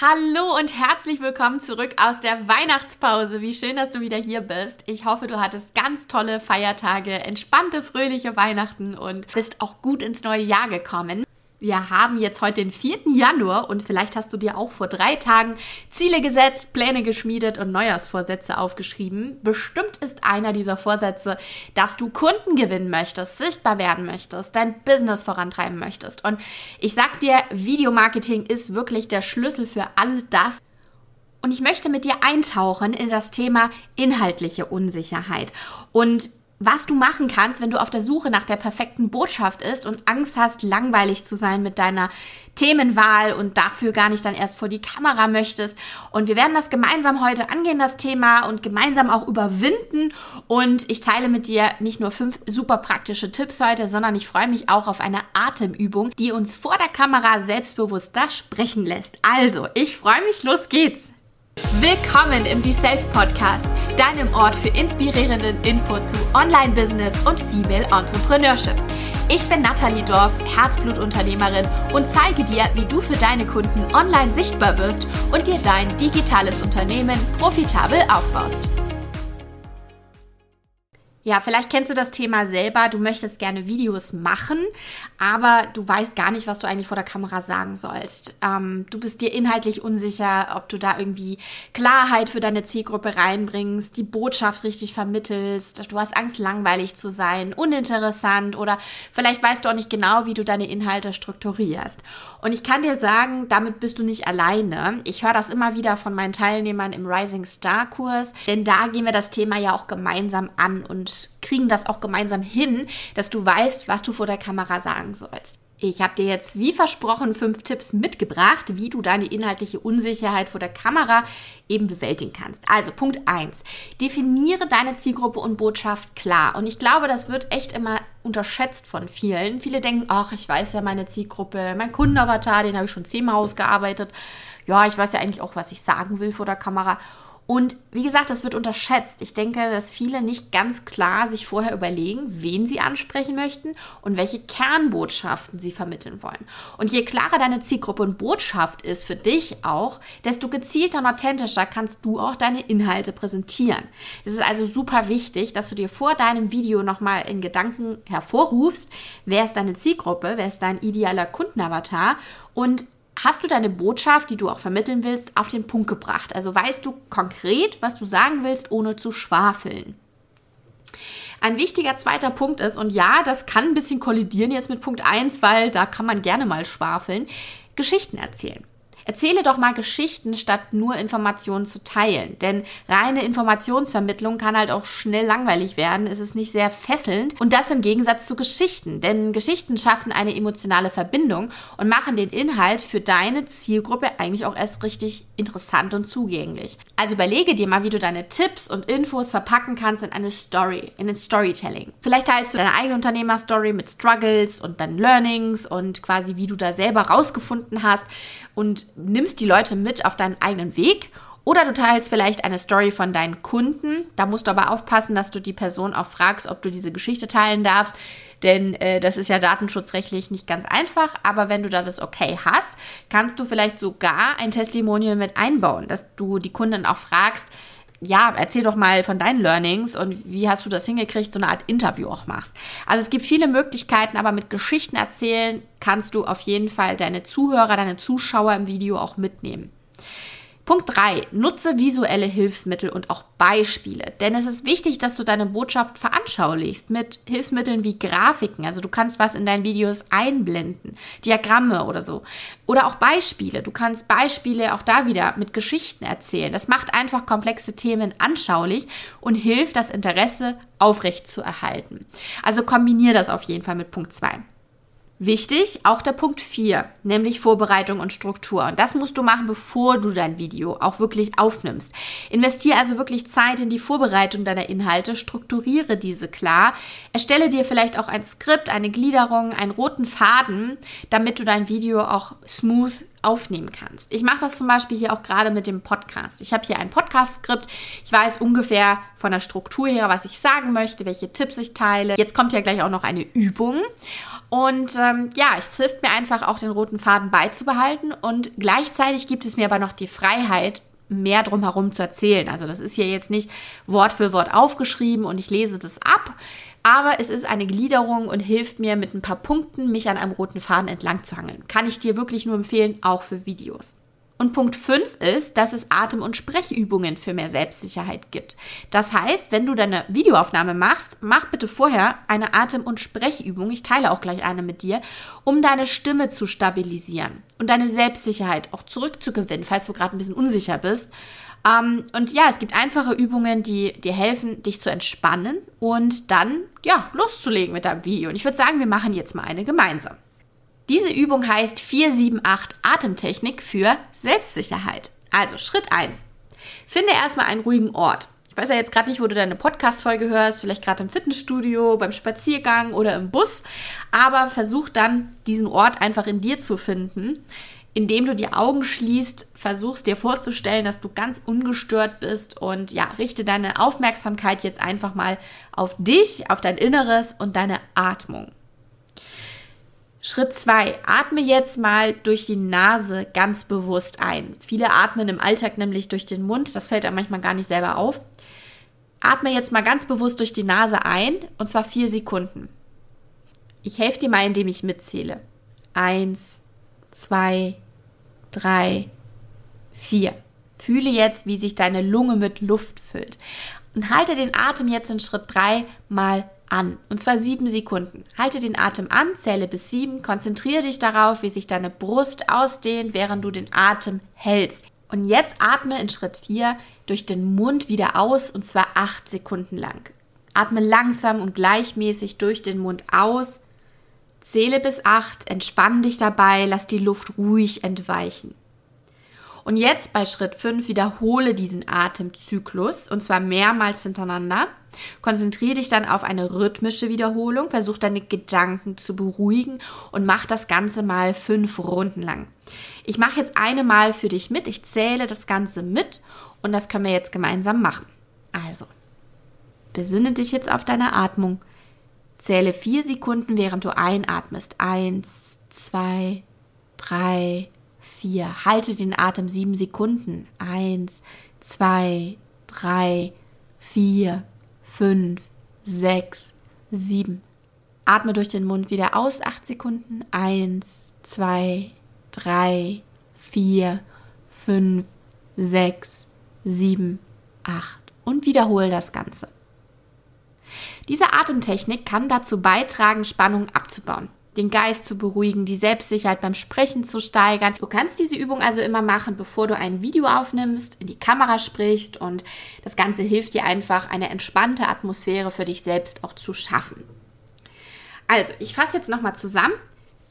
Hallo und herzlich willkommen zurück aus der Weihnachtspause. Wie schön, dass du wieder hier bist. Ich hoffe, du hattest ganz tolle Feiertage, entspannte, fröhliche Weihnachten und bist auch gut ins neue Jahr gekommen. Wir haben jetzt heute den 4. Januar und vielleicht hast du dir auch vor drei Tagen Ziele gesetzt, Pläne geschmiedet und Neujahrsvorsätze aufgeschrieben. Bestimmt ist einer dieser Vorsätze, dass du Kunden gewinnen möchtest, sichtbar werden möchtest, dein Business vorantreiben möchtest. Und ich sag dir, Videomarketing ist wirklich der Schlüssel für all das. Und ich möchte mit dir eintauchen in das Thema inhaltliche Unsicherheit. Und was du machen kannst, wenn du auf der Suche nach der perfekten Botschaft ist und Angst hast, langweilig zu sein mit deiner Themenwahl und dafür gar nicht dann erst vor die Kamera möchtest. Und wir werden das gemeinsam heute angehen, das Thema, und gemeinsam auch überwinden. Und ich teile mit dir nicht nur fünf super praktische Tipps heute, sondern ich freue mich auch auf eine Atemübung, die uns vor der Kamera selbstbewusster sprechen lässt. Also, ich freue mich, los geht's! Willkommen im Be Self Podcast, deinem Ort für inspirierenden Input zu Online-Business und Female Entrepreneurship. Ich bin Nathalie Dorf, Herzblutunternehmerin und zeige dir, wie du für deine Kunden online sichtbar wirst und dir dein digitales Unternehmen profitabel aufbaust. Ja, vielleicht kennst du das Thema selber. Du möchtest gerne Videos machen, aber du weißt gar nicht, was du eigentlich vor der Kamera sagen sollst. Ähm, du bist dir inhaltlich unsicher, ob du da irgendwie Klarheit für deine Zielgruppe reinbringst, die Botschaft richtig vermittelst. Du hast Angst, langweilig zu sein, uninteressant oder vielleicht weißt du auch nicht genau, wie du deine Inhalte strukturierst. Und ich kann dir sagen, damit bist du nicht alleine. Ich höre das immer wieder von meinen Teilnehmern im Rising Star Kurs, denn da gehen wir das Thema ja auch gemeinsam an und kriegen das auch gemeinsam hin, dass du weißt, was du vor der Kamera sagen sollst. Ich habe dir jetzt wie versprochen fünf Tipps mitgebracht, wie du deine inhaltliche Unsicherheit vor der Kamera eben bewältigen kannst. Also Punkt 1. Definiere deine Zielgruppe und Botschaft klar. Und ich glaube, das wird echt immer unterschätzt von vielen. Viele denken, ach, ich weiß ja meine Zielgruppe, mein Kundenavatar, den habe ich schon zehnmal ausgearbeitet. Ja, ich weiß ja eigentlich auch, was ich sagen will vor der Kamera. Und wie gesagt, das wird unterschätzt. Ich denke, dass viele nicht ganz klar sich vorher überlegen, wen sie ansprechen möchten und welche Kernbotschaften sie vermitteln wollen. Und je klarer deine Zielgruppe und Botschaft ist für dich auch, desto gezielter und authentischer kannst du auch deine Inhalte präsentieren. Es ist also super wichtig, dass du dir vor deinem Video nochmal in Gedanken hervorrufst, wer ist deine Zielgruppe, wer ist dein idealer Kundenavatar und hast du deine Botschaft, die du auch vermitteln willst, auf den Punkt gebracht. Also weißt du konkret, was du sagen willst, ohne zu schwafeln. Ein wichtiger zweiter Punkt ist, und ja, das kann ein bisschen kollidieren jetzt mit Punkt 1, weil da kann man gerne mal schwafeln, Geschichten erzählen. Erzähle doch mal Geschichten, statt nur Informationen zu teilen. Denn reine Informationsvermittlung kann halt auch schnell langweilig werden. Es ist nicht sehr fesselnd. Und das im Gegensatz zu Geschichten. Denn Geschichten schaffen eine emotionale Verbindung und machen den Inhalt für deine Zielgruppe eigentlich auch erst richtig interessant und zugänglich. Also überlege dir mal, wie du deine Tipps und Infos verpacken kannst in eine Story, in ein Storytelling. Vielleicht teilst du deine eigene Unternehmerstory mit Struggles und dann Learnings und quasi wie du da selber rausgefunden hast und nimmst die Leute mit auf deinen eigenen Weg. Oder du teilst vielleicht eine Story von deinen Kunden. Da musst du aber aufpassen, dass du die Person auch fragst, ob du diese Geschichte teilen darfst. Denn äh, das ist ja datenschutzrechtlich nicht ganz einfach. Aber wenn du da das okay hast, kannst du vielleicht sogar ein Testimonial mit einbauen, dass du die Kunden auch fragst, ja, erzähl doch mal von deinen Learnings und wie hast du das hingekriegt, so eine Art Interview auch machst. Also es gibt viele Möglichkeiten, aber mit Geschichten erzählen kannst du auf jeden Fall deine Zuhörer, deine Zuschauer im Video auch mitnehmen. Punkt 3. Nutze visuelle Hilfsmittel und auch Beispiele. Denn es ist wichtig, dass du deine Botschaft veranschaulichst mit Hilfsmitteln wie Grafiken. Also du kannst was in deinen Videos einblenden, Diagramme oder so. Oder auch Beispiele. Du kannst Beispiele auch da wieder mit Geschichten erzählen. Das macht einfach komplexe Themen anschaulich und hilft, das Interesse aufrecht zu erhalten. Also kombiniere das auf jeden Fall mit Punkt 2. Wichtig, auch der Punkt 4, nämlich Vorbereitung und Struktur. Und das musst du machen, bevor du dein Video auch wirklich aufnimmst. Investiere also wirklich Zeit in die Vorbereitung deiner Inhalte, strukturiere diese klar, erstelle dir vielleicht auch ein Skript, eine Gliederung, einen roten Faden, damit du dein Video auch smooth aufnehmen kannst. Ich mache das zum Beispiel hier auch gerade mit dem Podcast. Ich habe hier ein Podcast-Skript. Ich weiß ungefähr von der Struktur her, was ich sagen möchte, welche Tipps ich teile. Jetzt kommt ja gleich auch noch eine Übung. Und ähm, ja, es hilft mir einfach auch den roten Faden beizubehalten und gleichzeitig gibt es mir aber noch die Freiheit, mehr drumherum zu erzählen. Also das ist hier jetzt nicht Wort für Wort aufgeschrieben und ich lese das ab, aber es ist eine Gliederung und hilft mir mit ein paar Punkten, mich an einem roten Faden entlang zu hangeln. Kann ich dir wirklich nur empfehlen, auch für Videos. Und Punkt 5 ist, dass es Atem- und Sprechübungen für mehr Selbstsicherheit gibt. Das heißt, wenn du deine Videoaufnahme machst, mach bitte vorher eine Atem- und Sprechübung, ich teile auch gleich eine mit dir, um deine Stimme zu stabilisieren und deine Selbstsicherheit auch zurückzugewinnen, falls du gerade ein bisschen unsicher bist. Ähm, und ja, es gibt einfache Übungen, die dir helfen, dich zu entspannen und dann, ja, loszulegen mit deinem Video. Und ich würde sagen, wir machen jetzt mal eine gemeinsam. Diese Übung heißt 478 Atemtechnik für Selbstsicherheit. Also Schritt 1. Finde erstmal einen ruhigen Ort. Ich weiß ja jetzt gerade nicht, wo du deine Podcast-Folge hörst, vielleicht gerade im Fitnessstudio, beim Spaziergang oder im Bus, aber versuch dann diesen Ort einfach in dir zu finden, indem du die Augen schließt, versuchst dir vorzustellen, dass du ganz ungestört bist und ja, richte deine Aufmerksamkeit jetzt einfach mal auf dich, auf dein Inneres und deine Atmung. Schritt 2. Atme jetzt mal durch die Nase ganz bewusst ein. Viele atmen im Alltag nämlich durch den Mund. Das fällt einem manchmal gar nicht selber auf. Atme jetzt mal ganz bewusst durch die Nase ein und zwar vier Sekunden. Ich helfe dir mal, indem ich mitzähle. Eins, zwei, drei, vier. Fühle jetzt, wie sich deine Lunge mit Luft füllt. Und halte den Atem jetzt in Schritt 3 mal an. Und zwar sieben Sekunden. Halte den Atem an, zähle bis sieben, konzentriere dich darauf, wie sich deine Brust ausdehnt, während du den Atem hältst. Und jetzt atme in Schritt vier durch den Mund wieder aus und zwar acht Sekunden lang. Atme langsam und gleichmäßig durch den Mund aus. Zähle bis acht, entspann dich dabei, lass die Luft ruhig entweichen. Und jetzt bei Schritt 5 wiederhole diesen Atemzyklus und zwar mehrmals hintereinander. Konzentriere dich dann auf eine rhythmische Wiederholung, versuch deine Gedanken zu beruhigen und mach das Ganze mal fünf Runden lang. Ich mache jetzt eine Mal für dich mit, ich zähle das Ganze mit und das können wir jetzt gemeinsam machen. Also, besinne dich jetzt auf deine Atmung. Zähle vier Sekunden, während du einatmest. Eins, zwei, drei, vier. Halte den Atem sieben Sekunden. Eins, zwei, drei, vier, fünf, sechs, sieben. Atme durch den Mund wieder aus. Acht Sekunden. Eins, zwei, drei, vier, fünf, sechs, sieben, acht. Und wiederhole das Ganze. Diese Atemtechnik kann dazu beitragen, Spannung abzubauen den Geist zu beruhigen, die Selbstsicherheit beim Sprechen zu steigern. Du kannst diese Übung also immer machen, bevor du ein Video aufnimmst, in die Kamera sprichst und das Ganze hilft dir einfach, eine entspannte Atmosphäre für dich selbst auch zu schaffen. Also, ich fasse jetzt nochmal zusammen.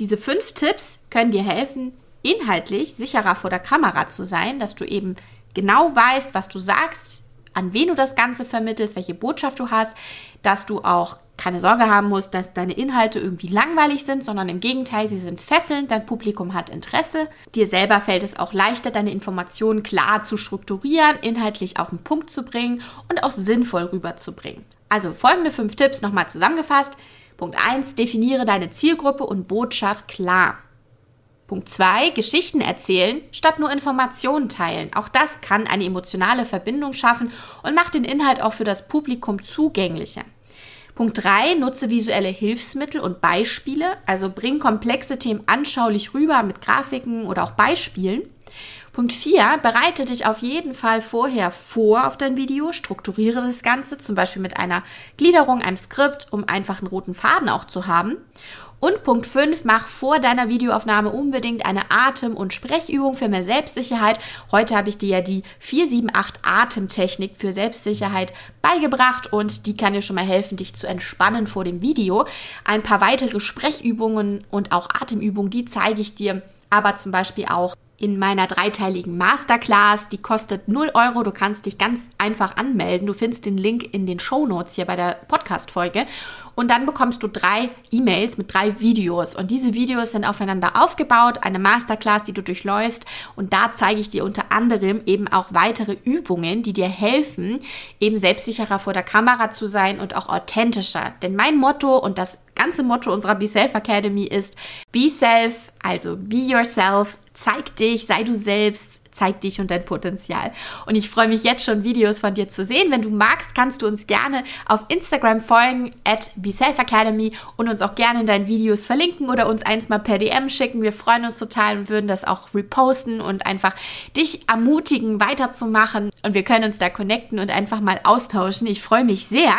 Diese fünf Tipps können dir helfen, inhaltlich sicherer vor der Kamera zu sein, dass du eben genau weißt, was du sagst, an wen du das Ganze vermittelst, welche Botschaft du hast, dass du auch keine Sorge haben musst, dass deine Inhalte irgendwie langweilig sind, sondern im Gegenteil, sie sind fesselnd, dein Publikum hat Interesse. Dir selber fällt es auch leichter, deine Informationen klar zu strukturieren, inhaltlich auf den Punkt zu bringen und auch sinnvoll rüberzubringen. Also folgende fünf Tipps nochmal zusammengefasst. Punkt 1, definiere deine Zielgruppe und Botschaft klar. Punkt 2, Geschichten erzählen statt nur Informationen teilen. Auch das kann eine emotionale Verbindung schaffen und macht den Inhalt auch für das Publikum zugänglicher. Punkt 3, nutze visuelle Hilfsmittel und Beispiele, also bring komplexe Themen anschaulich rüber mit Grafiken oder auch Beispielen. Punkt 4, bereite dich auf jeden Fall vorher vor auf dein Video, strukturiere das Ganze, zum Beispiel mit einer Gliederung, einem Skript, um einfach einen roten Faden auch zu haben. Und Punkt 5, mach vor deiner Videoaufnahme unbedingt eine Atem- und Sprechübung für mehr Selbstsicherheit. Heute habe ich dir ja die 478 Atemtechnik für Selbstsicherheit beigebracht und die kann dir schon mal helfen, dich zu entspannen vor dem Video. Ein paar weitere Sprechübungen und auch Atemübungen, die zeige ich dir aber zum Beispiel auch in meiner dreiteiligen Masterclass. Die kostet 0 Euro. Du kannst dich ganz einfach anmelden. Du findest den Link in den Show Notes hier bei der Podcast-Folge. Und dann bekommst du drei E-Mails mit drei Videos. Und diese Videos sind aufeinander aufgebaut. Eine Masterclass, die du durchläufst. Und da zeige ich dir unter anderem eben auch weitere Übungen, die dir helfen, eben selbstsicherer vor der Kamera zu sein und auch authentischer. Denn mein Motto, und das ganze Motto unserer Be Self Academy ist Be Self, also Be Yourself, zeig dich, sei du selbst, zeig dich und dein Potenzial. Und ich freue mich jetzt schon, Videos von dir zu sehen. Wenn du magst, kannst du uns gerne auf Instagram folgen, at BeSelfAcademy und uns auch gerne in deinen Videos verlinken oder uns eins mal per DM schicken. Wir freuen uns total und würden das auch reposten und einfach dich ermutigen, weiterzumachen. Und wir können uns da connecten und einfach mal austauschen. Ich freue mich sehr.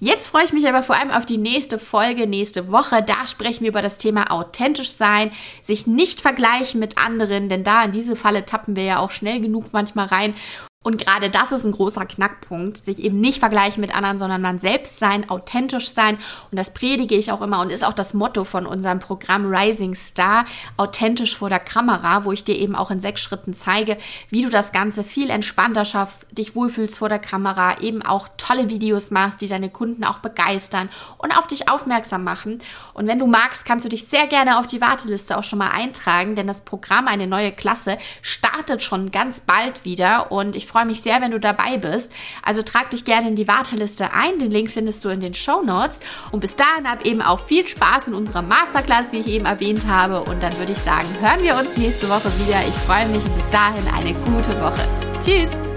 Jetzt freue ich mich aber vor allem auf die nächste Folge, nächste Woche. Da sprechen wir über das Thema authentisch sein, sich nicht vergleichen mit anderen, denn da in diese Falle tappen wir ja auch schnell genug manchmal rein. Und gerade das ist ein großer Knackpunkt, sich eben nicht vergleichen mit anderen, sondern man selbst sein, authentisch sein. Und das predige ich auch immer und ist auch das Motto von unserem Programm Rising Star, authentisch vor der Kamera, wo ich dir eben auch in sechs Schritten zeige, wie du das Ganze viel entspannter schaffst, dich wohlfühlst vor der Kamera, eben auch tolle Videos machst, die deine Kunden auch begeistern und auf dich aufmerksam machen. Und wenn du magst, kannst du dich sehr gerne auf die Warteliste auch schon mal eintragen, denn das Programm, eine neue Klasse, startet schon ganz bald wieder und ich freue mich sehr, wenn du dabei bist. Also trag dich gerne in die Warteliste ein. Den Link findest du in den Show Notes. Und bis dahin hab eben auch viel Spaß in unserer Masterclass, die ich eben erwähnt habe. Und dann würde ich sagen, hören wir uns nächste Woche wieder. Ich freue mich und bis dahin eine gute Woche. Tschüss!